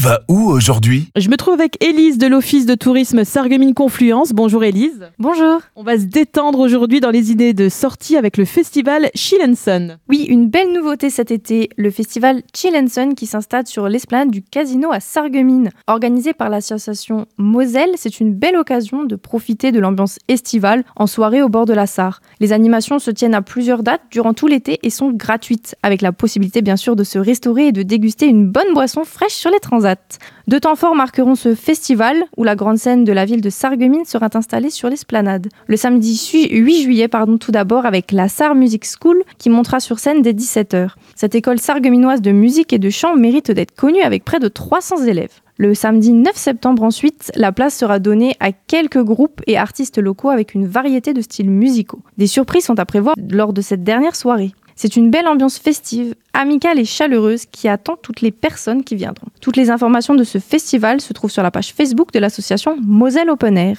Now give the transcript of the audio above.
va où aujourd'hui? Je me trouve avec Élise de l'Office de tourisme Sarreguemines Confluence. Bonjour Élise. Bonjour. On va se détendre aujourd'hui dans les idées de sortie avec le festival Chill Sun. Oui, une belle nouveauté cet été, le festival Chill Sun qui s'installe sur l'esplanade du casino à Sarreguemines. Organisé par l'association Moselle, c'est une belle occasion de profiter de l'ambiance estivale en soirée au bord de la Sarre. Les animations se tiennent à plusieurs dates durant tout l'été et sont gratuites, avec la possibilité bien sûr de se restaurer et de déguster une bonne boisson fraîche sur les transats. Deux temps forts marqueront ce festival où la grande scène de la ville de Sarreguemines sera installée sur l'esplanade. Le samedi 8 juillet, pardon, tout d'abord avec la Sarre Music School qui montera sur scène dès 17h. Cette école sargueminoise de musique et de chant mérite d'être connue avec près de 300 élèves. Le samedi 9 septembre ensuite, la place sera donnée à quelques groupes et artistes locaux avec une variété de styles musicaux. Des surprises sont à prévoir lors de cette dernière soirée. C'est une belle ambiance festive, amicale et chaleureuse qui attend toutes les personnes qui viendront. Toutes les informations de ce festival se trouvent sur la page Facebook de l'association Moselle Open Air.